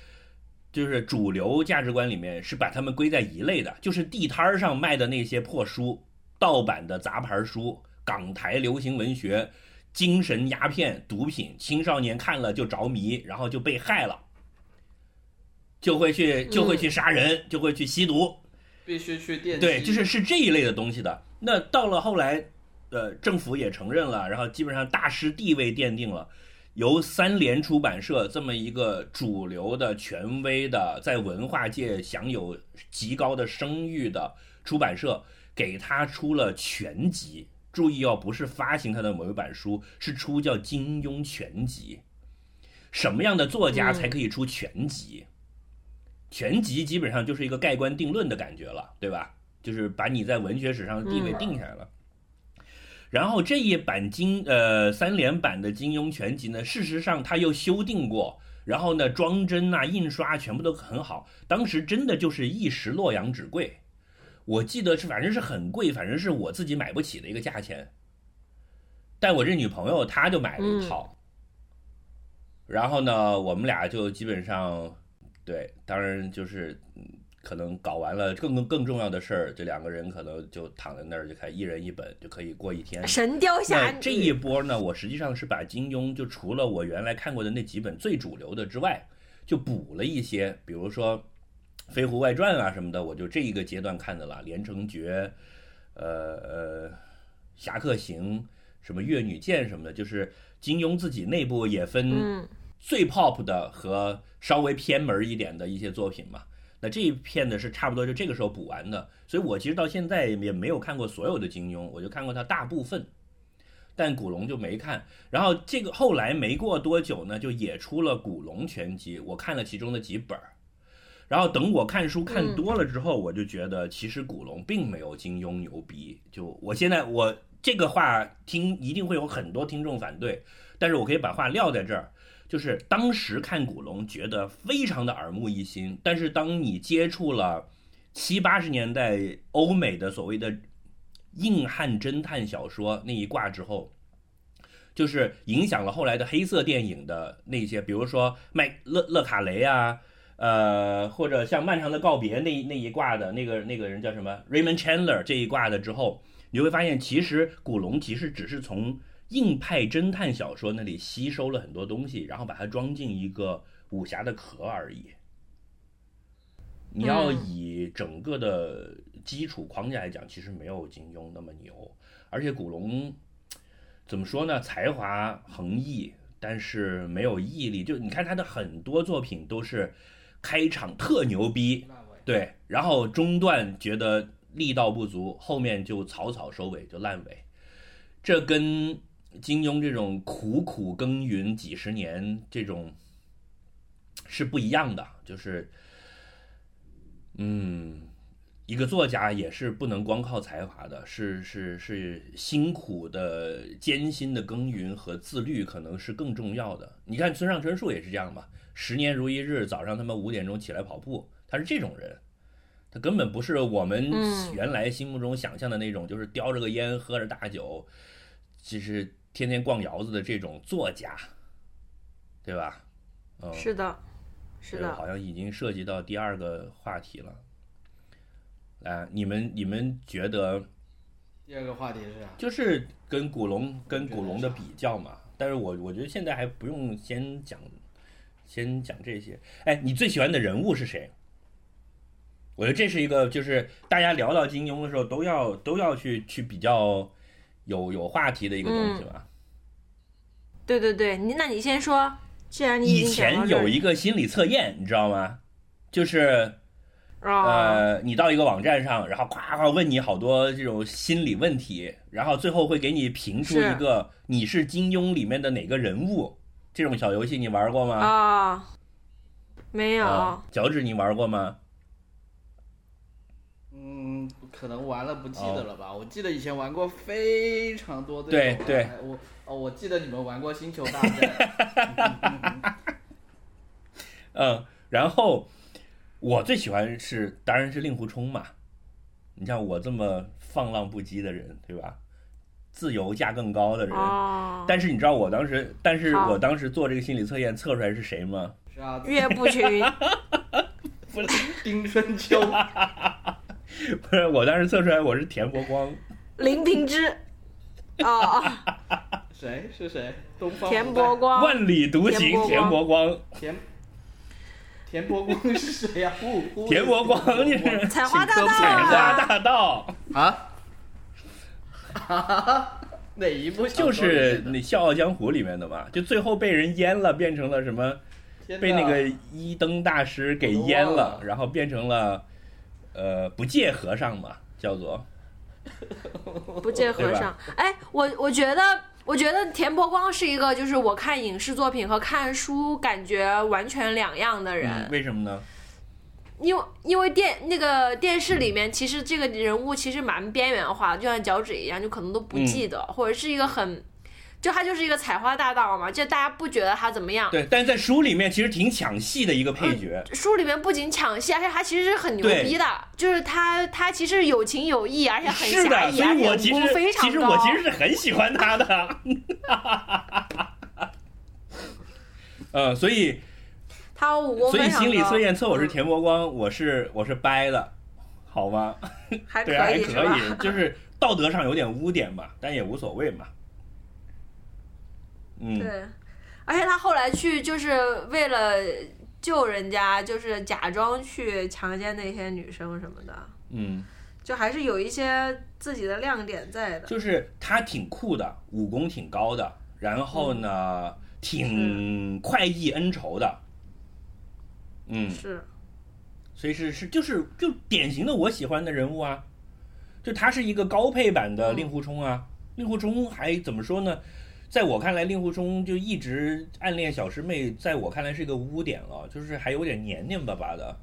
就是主流价值观里面是把他们归在一类的，就是地摊儿上卖的那些破书、盗版的杂牌书、港台流行文学、精神鸦片、毒品，青少年看了就着迷，然后就被害了。就会去就会去杀人，就会去吸毒，”，必须去电对，就是是这一类的东西的。那到了后来，呃，政府也承认了，然后基本上大师地位奠定了，由三联出版社这么一个主流的、权威的，在文化界享有极高的声誉的出版社，给他出了全集。注意哦，不是发行他的某一本书，是出叫《金庸全集》。什么样的作家才可以出全集？全集基本上就是一个盖棺定论的感觉了，对吧？就是把你在文学史上的地位定下来了。然后这一版金呃三连版的金庸全集呢，事实上他又修订过，然后呢装帧啊、印刷全部都很好。当时真的就是一时洛阳纸贵，我记得是反正是很贵，反正是我自己买不起的一个价钱。但我这女朋友她就买了一套，然后呢，我们俩就基本上对，当然就是嗯可能搞完了更更更重要的事儿，这两个人可能就躺在那儿就开一人一本就可以过一天。神雕侠侣那这一波呢，我实际上是把金庸就除了我原来看过的那几本最主流的之外，就补了一些，比如说《飞狐外传》啊什么的，我就这一个阶段看的了，《连城诀》，呃呃，《侠客行》，什么《越女剑》什么的，就是金庸自己内部也分嗯最 pop 的和稍微偏门一点的一些作品嘛。那这一片呢是差不多就这个时候补完的，所以我其实到现在也没有看过所有的金庸，我就看过他大部分，但古龙就没看。然后这个后来没过多久呢，就也出了古龙全集，我看了其中的几本儿。然后等我看书看多了之后，我就觉得其实古龙并没有金庸牛逼。就我现在我这个话听一定会有很多听众反对，但是我可以把话撂在这儿。就是当时看古龙觉得非常的耳目一新，但是当你接触了七八十年代欧美的所谓的硬汉侦探小说那一挂之后，就是影响了后来的黑色电影的那些，比如说麦勒勒卡雷啊，呃，或者像《漫长的告别》那那一挂的那个那个人叫什么 Raymond Chandler 这一挂的之后，你会发现其实古龙其实只是从硬派侦探小说那里吸收了很多东西，然后把它装进一个武侠的壳而已。你要以整个的基础框架来讲，其实没有金庸那么牛，而且古龙怎么说呢？才华横溢，但是没有毅力。就你看他的很多作品都是开场特牛逼，对，然后中段觉得力道不足，后面就草草收尾，就烂尾。这跟金庸这种苦苦耕耘几十年这种是不一样的，就是，嗯，一个作家也是不能光靠才华的，是是是辛苦的、艰辛的耕耘和自律可能是更重要的。你看村上春树也是这样吧，十年如一日，早上他妈五点钟起来跑步，他是这种人。他根本不是我们原来心目中想象的那种，就是叼着个烟、喝着大酒，就是天天逛窑子的这种作家，对吧？嗯，是的，是的。好像已经涉及到第二个话题了。来，你们你们觉得第二个话题是啥，就是跟古龙跟古龙的比较嘛？但是我我觉得现在还不用先讲，先讲这些。哎，你最喜欢的人物是谁？我觉得这是一个，就是大家聊到金庸的时候，都要都要去去比较有有话题的一个东西吧。对对对，你那你先说，既然你以前有一个心理测验，你知道吗？就是哦，呃，你到一个网站上，然后夸夸问你好多这种心理问题，然后最后会给你评出一个你是金庸里面的哪个人物。这种小游戏你玩过吗？啊，没有，啊，脚趾你玩过吗？嗯，可能玩了不记得了哦吧？我记得以前玩过非常多这种对对哎我哦，我记得你们玩过星球大战，嗯，然后我最喜欢是当然是令狐冲嘛。你像我这么放浪不羁的人，对吧？自由价更高的人。哦，但是你知道我当时，但是我当时做这个心理测验测出来是谁吗？是啊，岳不群，不是，丁春秋，不是，我当时测出来我是田伯光。林平之，哦，谁是谁？东方田伯光，万里独行，田田伯伯光。田田伯光是谁呀、呼呼田伯光就是采花大盗请科普采花大盗，啊？啊？哪一部就？是那《笑傲江湖》里面的吧，就最后被人淹了，变成了什么？被那个一灯大师给淹了然后变成了呃不戒和尚嘛，叫做 不戒和尚。哎，我我觉得，我觉得田伯光是一个，就是我看影视作品和看书感觉完全两样的人。嗯，为什么呢？因为因为电那个电视里面，其实这个人物其实蛮边缘化的，就像脚趾一样，就可能都不记得，或者是一个很，就他就是一个采花大盗嘛，就大家不觉得他怎么样。对，但是在书里面其实挺抢戏的一个配角，书里面不仅抢戏，而且他其实是很牛逼的，就是他他其实有情有义，而且很是的，侠义，所以我而且武功其实非常高。其实我其实是很喜欢他的，呃，所以他武功所以。心理测验测我是嗯田伯光，我是我是掰的，好吗？还 可对，还以就是道德上有点污点嘛，但也无所谓嘛。嗯，对，而且他后来去就是为了救人家，就是假装去强奸那些女生什么的，嗯，就还是有一些自己的亮点在的。就是他挺酷的，武功挺高的，然后呢，挺快意恩仇的。嗯，是，所以是是就是就典型的我喜欢的人物啊，就他是一个高配版的令狐冲啊。令狐冲还怎么说呢？在我看来，令狐冲就一直暗恋小师妹，在我看来是一个污点了，就是还有点黏黏巴巴的，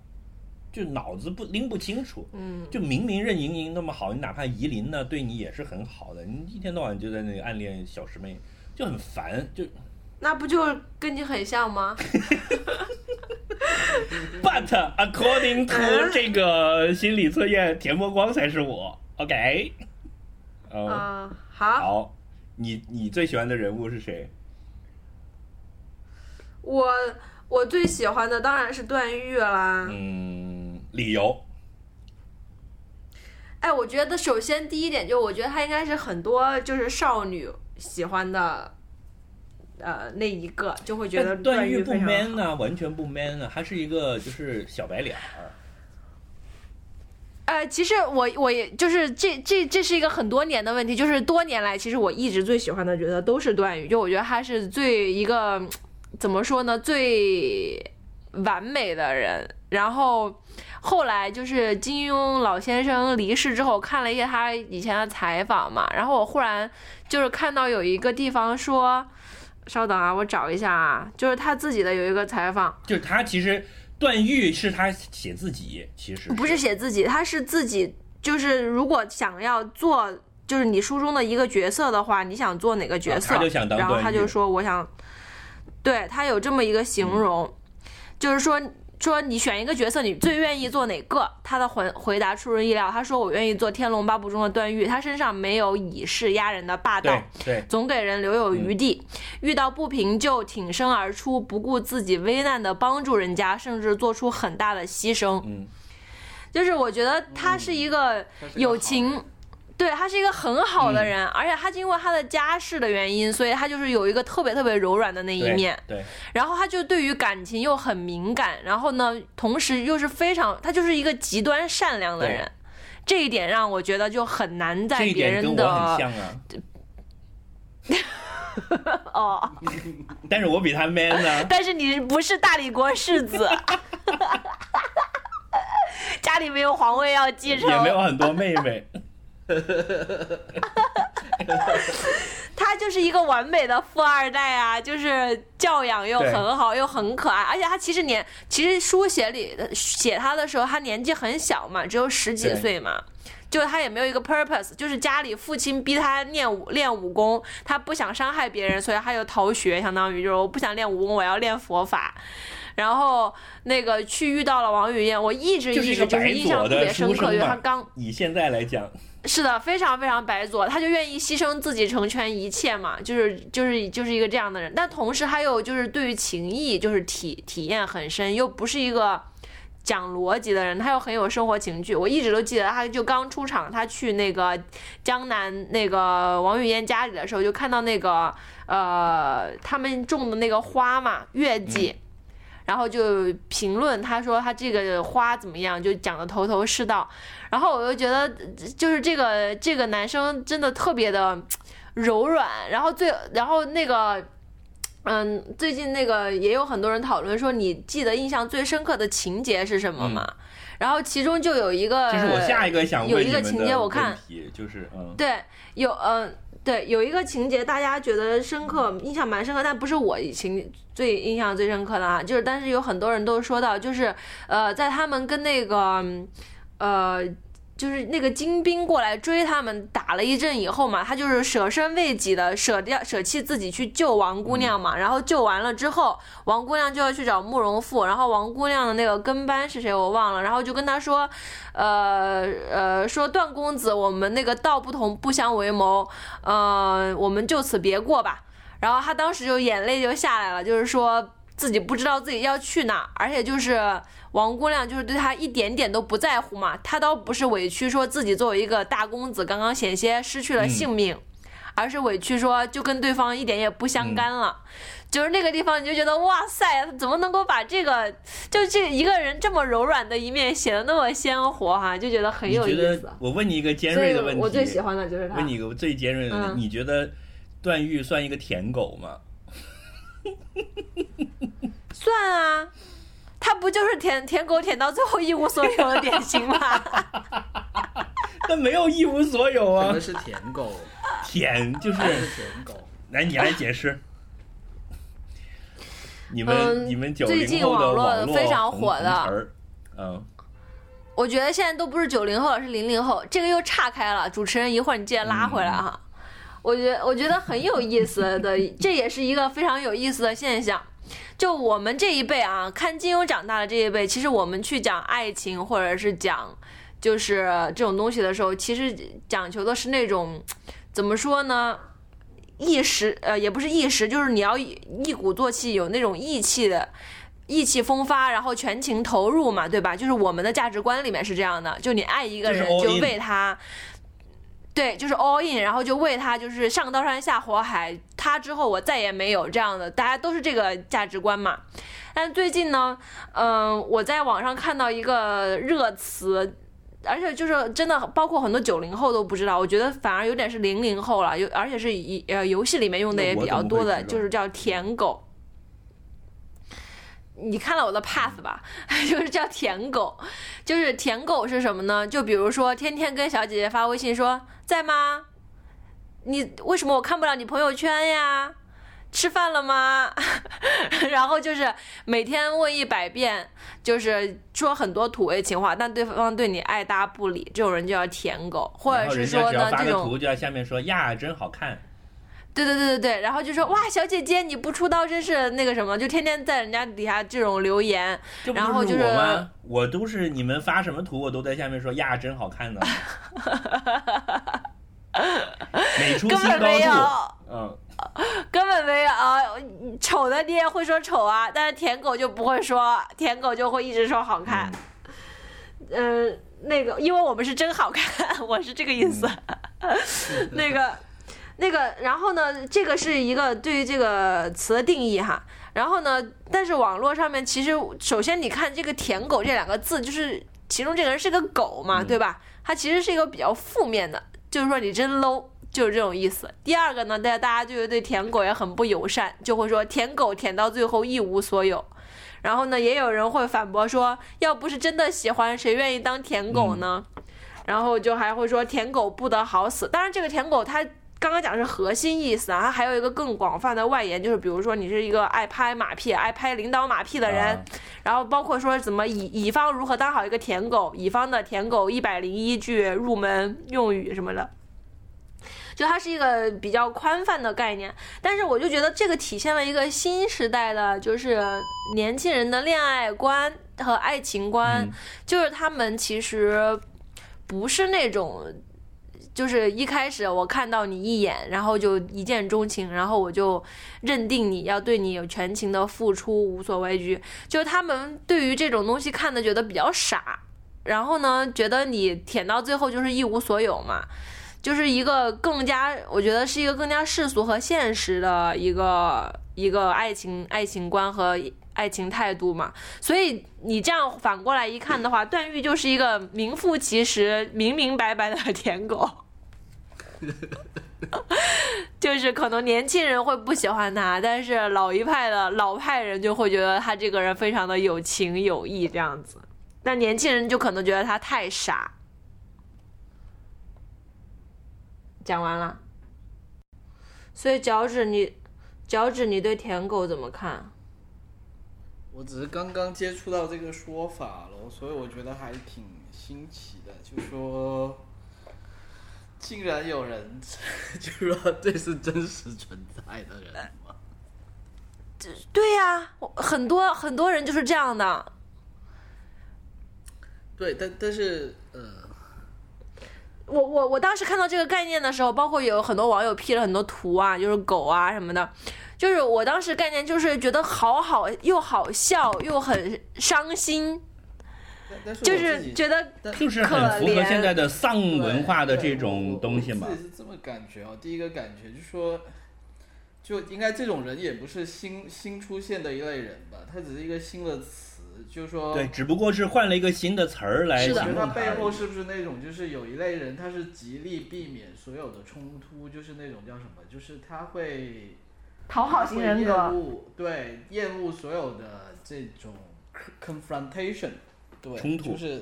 就脑子不拎不清楚。嗯，就明明任盈盈那么好，你哪怕夷陵呢对你也是很好的，你一天到晚就在那里暗恋小师妹，就很烦。就那不就跟你很像吗？But according to 这个心理测验，田伯光才是我。OK，哦，啊、好，好，你你最喜欢的人物是谁？我我最喜欢的当然是段誉啦。嗯，理由哎，我觉得首先第一点就我觉得他应该是很多就是少女喜欢的。呃，那一个就会觉得段誉不 man 啊、完全不 man 啊、他是一个就是小白脸儿。呃，其实我我也就是这这这是一个很多年的问题，就是多年来，其实我一直最喜欢的角色都是段誉，就我觉得他是最一个怎么说呢，最完美的人。然后后来就是金庸老先生离世之后，看了一些他以前的采访嘛，然后我忽然就是看到有一个地方说，稍等啊，我找一下啊，就是他自己的有一个采访，就是他其实段誉是他写自己，其实不是写自己，他是自己，就是如果想要做，就是你书中的一个角色的话，你想做哪个角色？啊他就想当然后他就说我想，对他有这么一个形容，就是说说你选一个角色，你最愿意做哪个？他的回回答出人意料，他说我愿意做《天龙八部》中的段誉，他身上没有以势压人的霸道。对，对，总给人留有余地，遇到不平就挺身而出，不顾自己危难的帮助人家，甚至做出很大的牺牲。嗯，就是我觉得他是一个他是个好有情人，对他是一个很好的嗯人，而且他经过他的家世的原因，所以他就是有一个特别特别柔软的那一面。对，然后他就对于感情又很敏感，然后呢，同时又是非常，他就是一个极端善良的人。这一点让我觉得就很难在别人的我很像啊，哦，但是我比他 man 呢。但是你不是大理国世子，家里没有皇位要继承，也没有很多妹妹，他就是一个完美的富二代啊，就是教养又很好，又很可爱，而且他其实年，其实书写里的写他的时候，他年纪很小嘛，只有十几岁嘛。就是他也没有一个 purpose，就是家里父亲逼他练武练武功，他不想伤害别人，所以他就逃学，相当于就是我不想练武功，我要练佛法。然后那个去遇到了王语嫣，我一直一直就是印象特别深刻，就是他刚。以现在来讲，是的，非常非常白左，他就愿意牺牲自己成全一切嘛，就是就是就是一个这样的人。但同时还有就是对于情谊就是体体验很深，又不是一个讲逻辑的人，他又很有生活情趣。我一直都记得，他就刚出场，他去那个江南那个王语嫣家里的时候，就看到那个呃他们种的那个花嘛，月季。然后就评论，他说他这个花怎么样，就讲的头头是道。然后我又觉得，就是这个这个男生真的特别的柔软。然后最然后那个，嗯，最近那个也有很多人讨论说，你记得印象最深刻的情节是什么吗？然后其中就有一个，这是我下一个想问有一个情节我看就是嗯，对，有嗯、对，有一个情节大家觉得深刻，印象蛮深刻，但不是我情最印象最深刻的啊，就是但是有很多人都说到，就是呃，在他们跟那个呃。就是那个精兵过来追他们，打了一阵以后嘛，他就是舍身为己的，舍掉舍弃自己去救王姑娘嘛。然后救完了之后，王姑娘就要去找慕容复，然后王姑娘的那个跟班是谁我忘了，然后就跟他说，呃呃，说段公子，我们那个道不同，不相为谋，呃，我们就此别过吧。然后他当时就眼泪就下来了，就是说自己不知道自己要去哪，而且就是王姑娘就是对他一点点都不在乎嘛，他倒不是委屈说自己作为一个大公子刚刚险些失去了性命，而是委屈说就跟对方一点也不相干了。就是那个地方，你就觉得哇塞，他怎么能够把这个就这一个人这么柔软的一面写的那么鲜活哈、就觉得很有意思得。我问你一个尖锐的问题，我最喜欢的就是他。问你一个最尖锐的问题，嗯你觉得段誉算一个舔狗吗？算啊，他不就是舔舔狗舔到最后一无所有的典型吗？但没有一无所有啊什么，是舔狗？舔就是舔狗？来你来解释。你们、嗯你们九最零后的近网络非常火的词儿，嗯，我觉得现在都不是九零后了，是零零后，这个又岔开了。主持人，一会儿你记得拉回来哈。我觉得我觉得很有意思的，这也是一个非常有意思的现象。就我们这一辈啊，看金庸长大的这一辈，其实我们去讲爱情或者是讲就是这种东西的时候，其实讲求的是那种怎么说呢？一时呃，也不是一时，就是你要一一鼓作气，有那种义气的。意气风发，然后全情投入嘛，对吧？就是我们的价值观里面是这样的，就你爱一个人就为他，对，就是 all in，然后就为他就是上刀山下火海，他之后我再也没有这样的，大家都是这个价值观嘛。但最近呢，嗯、我在网上看到一个热词。而且就是真的，包括很多九零后都不知道，我觉得反而有点是零零后了，有而且是以呃游戏里面用的也比较多的，就是叫舔狗。你看到我的 path 吧，就是叫舔狗，就是舔狗是什么呢？就比如说天天跟小姐姐发微信说在吗？你为什么我看不了你朋友圈呀？吃饭了吗？然后就是每天问一百遍，就是说很多土味情话，但对方对你爱搭不理，这种人就叫舔狗，或者是说呢这种图，就在下面说呀，真好看。对对对对对，然后就说哇，小姐姐你不出道真是那个什么，就天天在人家底下这种留言，然后就是我吗？我都是你们发什么图，我都在下面说呀，真好看呢。美出根新本没有高度，嗯，根本没有啊，丑的你也会说丑啊，但是舔狗就不会说，舔狗就会一直说好看。嗯、那个，因为我们是真好看，我是这个意思。那个，那个，然后呢，这个是一个对于这个词的定义哈。然后呢，但是网络上面其实，首先你看这个“舔狗”这两个字，就是其中这个人是个狗嘛，嗯对吧？它其实是一个比较负面的，就是说你真 low，就是这种意思。第二个呢，大家大家就会对舔狗也很不友善，就会说舔狗舔到最后一无所有。然后呢，也有人会反驳说，要不是真的喜欢，谁愿意当舔狗呢？然后就还会说舔狗不得好死。当然，这个舔狗它刚刚讲的是核心意思啊，它还有一个更广泛的外延，就是比如说你是一个爱拍马屁、爱拍领导马屁的人，啊然后包括说怎么乙乙方如何当好一个舔狗，乙方的舔狗一百零一句入门用语什么的。就它是一个比较宽泛的概念，但是我就觉得这个体现了一个新时代的，就是年轻人的恋爱观和爱情观，嗯就是他们其实不是那种，就是一开始我看到你一眼，然后就一见钟情，然后我就认定你要对你有全情的付出，无所畏惧。就他们对于这种东西看的觉得比较傻，然后呢，觉得你舔到最后就是一无所有嘛。就是一个更加，我觉得是一个更加世俗和现实的一个一个爱情爱情观和爱情态度嘛。所以你这样反过来一看的话，段誉就是一个名副其实、明明白白的舔狗。就是可能年轻人会不喜欢他，但是老一派的老派人就会觉得他这个人非常的有情有义这样子，但年轻人就可能觉得他太傻。讲完了，所以脚趾你，脚趾你对舔狗怎么看？我只是刚刚接触到这个说法了，所以我觉得还挺新奇的。就说，竟然有人 就说这是真实存在的人吗？对呀、我很多很多人就是这样的。对，但但是呃，我我我当时看到这个概念的时候，包括有很多网友 P 了很多图啊，就是狗啊什么的，就是我当时概念就是觉得好好又好笑又很伤心，就我自己是觉得就是很符合现在的丧文化的这种东西嘛我。自己是这么感觉哦。第一个感觉就是说，就应该这种人也不是新新出现的一类人吧，他只是一个新的词，就是说，对，只不过是换了一个新的词儿来形我觉得他背。后是不是那种，就是有一类人，他是极力避免所有的冲突，就是那种叫什么，就是他会讨好型人格。恶，对，厌恶所有的这种 confrontation，对，冲突就是，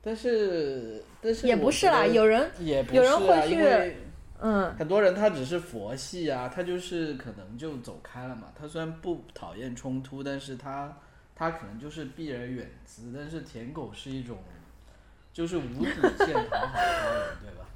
但是但是也不是啦，有人也不有人是啊，会去因为嗯，很多人他只是佛系啊，他就是可能就走开了嘛。他虽然不讨厌冲突，但是他他可能就是避而远之。但是舔狗是一种就是无底线讨好他人，对吧？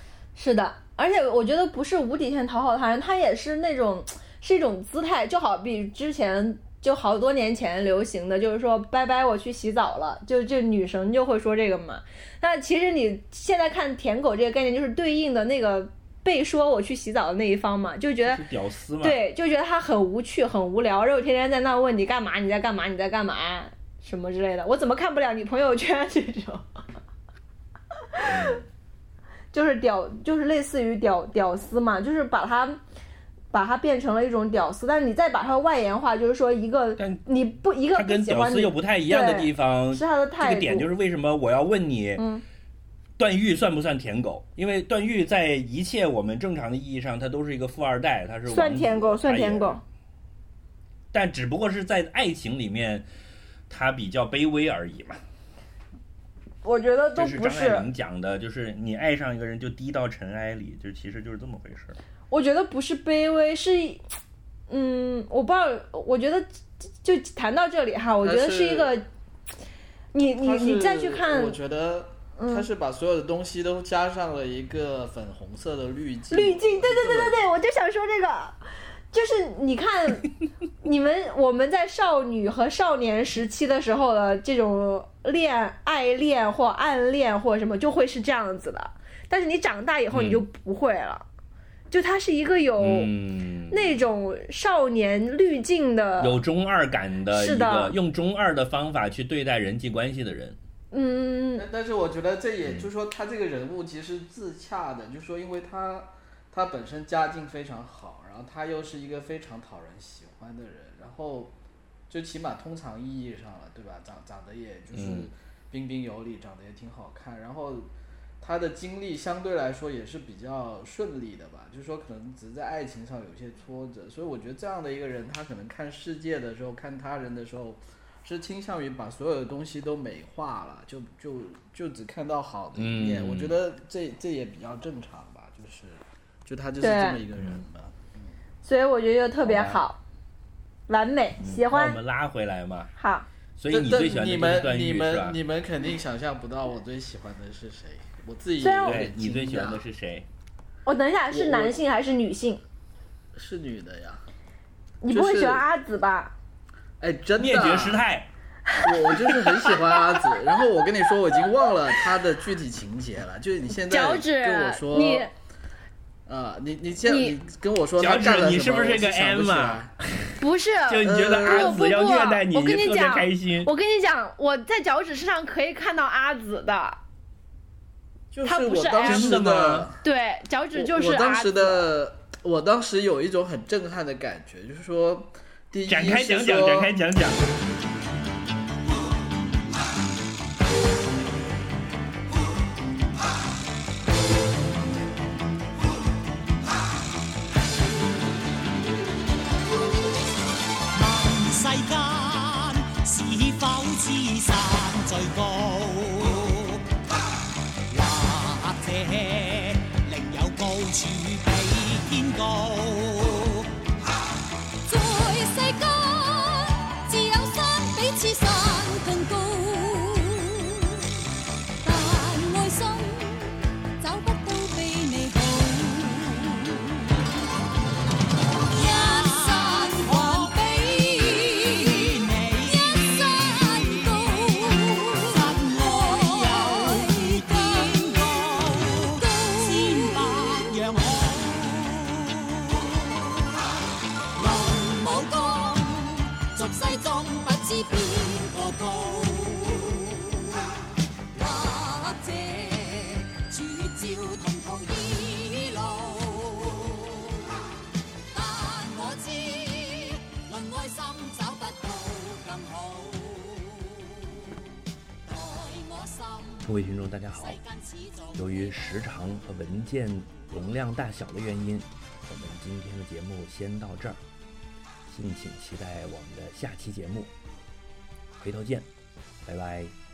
是的，而且我觉得不是无底线讨好他人，他也是那种是一种姿态，就好比之前就好多年前流行的，就是说拜拜，我去洗澡了，就就女神就会说这个嘛。那其实你现在看舔狗这个概念，就是对应的那个被说我去洗澡的那一方嘛，就觉得屌丝嘛？对，就觉得他很无趣、很无聊，然后天天在那问你干嘛，你在干嘛，你在干嘛什么之类的。我怎么看不了你朋友圈这种？就是屌，就是类似于屌屌丝嘛，就是把它把它变成了一种屌丝，但是你再把它外延化，就是说一个但你不一个他跟屌丝又不太一样的地方，是他的这态度，个点就是为什么我要问你，嗯段誉算不算舔狗？因为段誉在一切我们正常的意义上，他都是一个富二代，他是算舔狗，算舔狗。但只不过是在爱情里面，他比较卑微而已嘛。我觉得都不是，张爱玲讲的，就是你爱上一个人就低到尘埃里，就其实就是这么回事儿。我觉得不是卑微，是，嗯，我不知道，我觉得就就谈到这里哈，我觉得是一个，你你你再去看我，觉得他是把所有的东西都加上了一个粉红色的滤镜。滤镜，对对对对对，我就想说这个，就是你看 你们我们在少女和少年时期的时候的这种恋爱恋或暗恋或什么，就会是这样子的。但是你长大以后你就不会了，就他是一个有嗯，那种少年滤镜的，有中二感的一是的。个用中二的方法去对待人际关系的人。嗯，但但是我觉得这也就是说，他这个人物其实自洽的，就是说，因为他他本身家境非常好，然后他又是一个非常讨人喜欢的人，然后就起码通常意义上了，对吧？长长得也就是嗯。彬彬有礼，长得也挺好看，然后他的经历相对来说也是比较顺利的吧，就是说可能只是在爱情上有些挫折，所以我觉得这样的一个人，他可能看世界的时候，看他人的时候。是倾向于把所有的东西都美化了，就就就只看到好的一面。嗯我觉得这这也比较正常吧，就是就他就是这么一个人吧。所以我觉得就特别好好，完美，喜欢我，们拉回来嘛，好。所以但你最喜欢的就是但你们你们？你们肯定想象不到我最喜欢的是谁，我自己虽然我对你最喜欢的是谁？我等一下，是男性还是女性？是女的呀。你不会喜欢阿紫吧？哎，真的灭啊绝师太。我我就是很喜欢阿紫，然后我跟你说，我已经忘了他的具体情节了。就是你现在脚趾跟我，说，你啊，你你现你你跟我说脚趾他干了什么，你是不是个 M 啊 不是，就你觉得呃阿紫要虐待你，我跟你特别讲开心。我跟你讲，我在脚趾上可以看到阿紫的，就是他不是我当 M 时真的吗对，脚趾就是我我当时。的，我当时有一种很震撼的感觉，就是说，第一展开是讲讲，说展开讲讲。起。时长和文件容量大小的原因，我们今天的节目先到这儿，敬请期待我们的下期节目。回头见，拜拜。